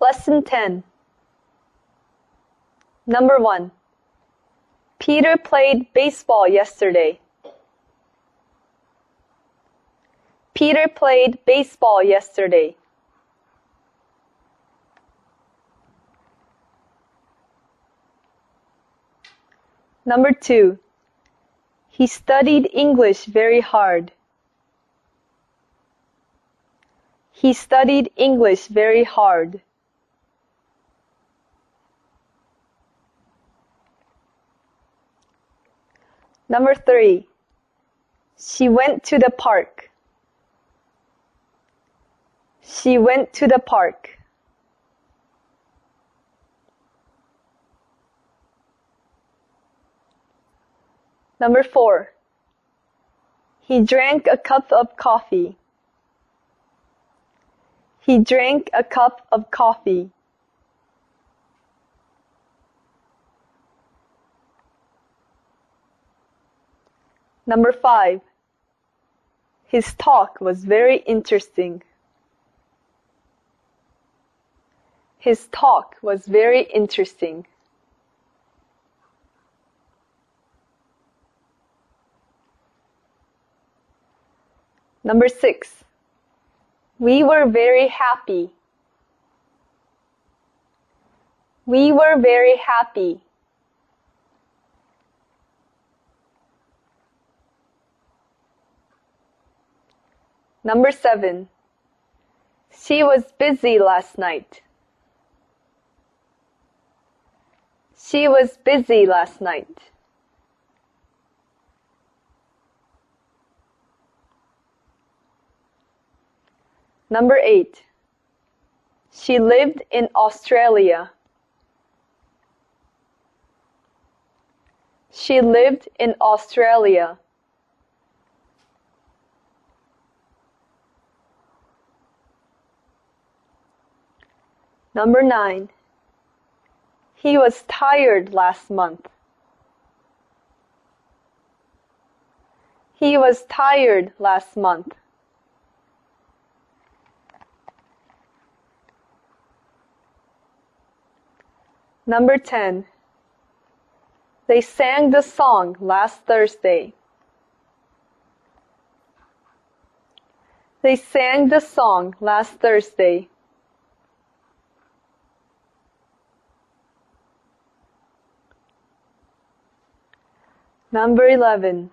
Lesson 10. Number 1. Peter played baseball yesterday. Peter played baseball yesterday. Number 2. He studied English very hard. He studied English very hard. Number 3. She went to the park. She went to the park. Number 4. He drank a cup of coffee. He drank a cup of coffee. Number 5. His talk was very interesting. His talk was very interesting. Number 6. We were very happy. We were very happy. Number 7. She was busy last night. She was busy last night. Number 8. She lived in Australia. She lived in Australia. Number 9. He was tired last month. He was tired last month. Number 10. They sang the song last Thursday. They sang the song last Thursday. Number 11.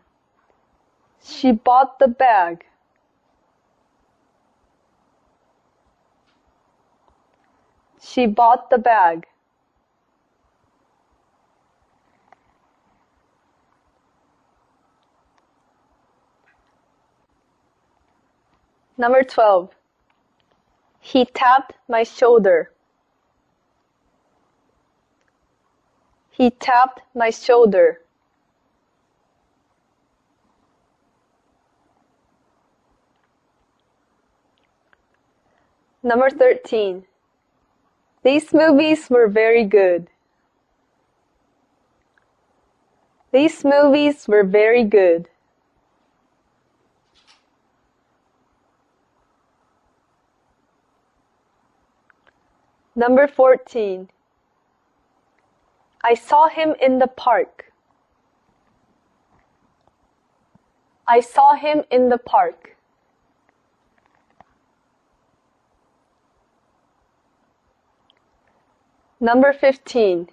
She bought the bag. She bought the bag. Number 12. He tapped my shoulder. He tapped my shoulder. Number 13. These movies were very good. These movies were very good. Number 14. I saw him in the park. I saw him in the park. Number 15.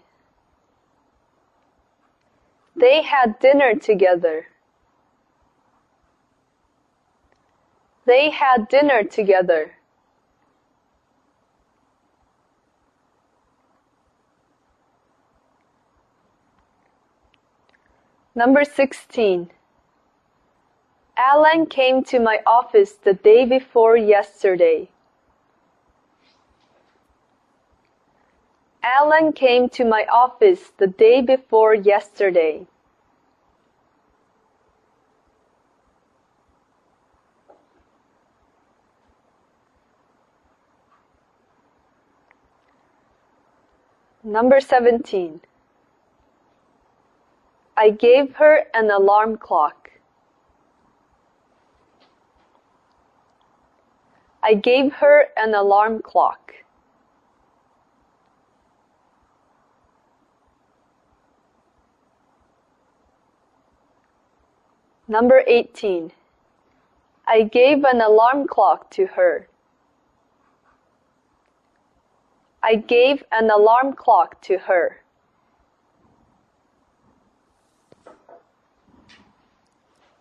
They had dinner together. They had dinner together. Number 16. Alan came to my office the day before yesterday. Alan came to my office the day before yesterday. Number 17. I gave her an alarm clock. I gave her an alarm clock. Number 18. I gave an alarm clock to her. I gave an alarm clock to her.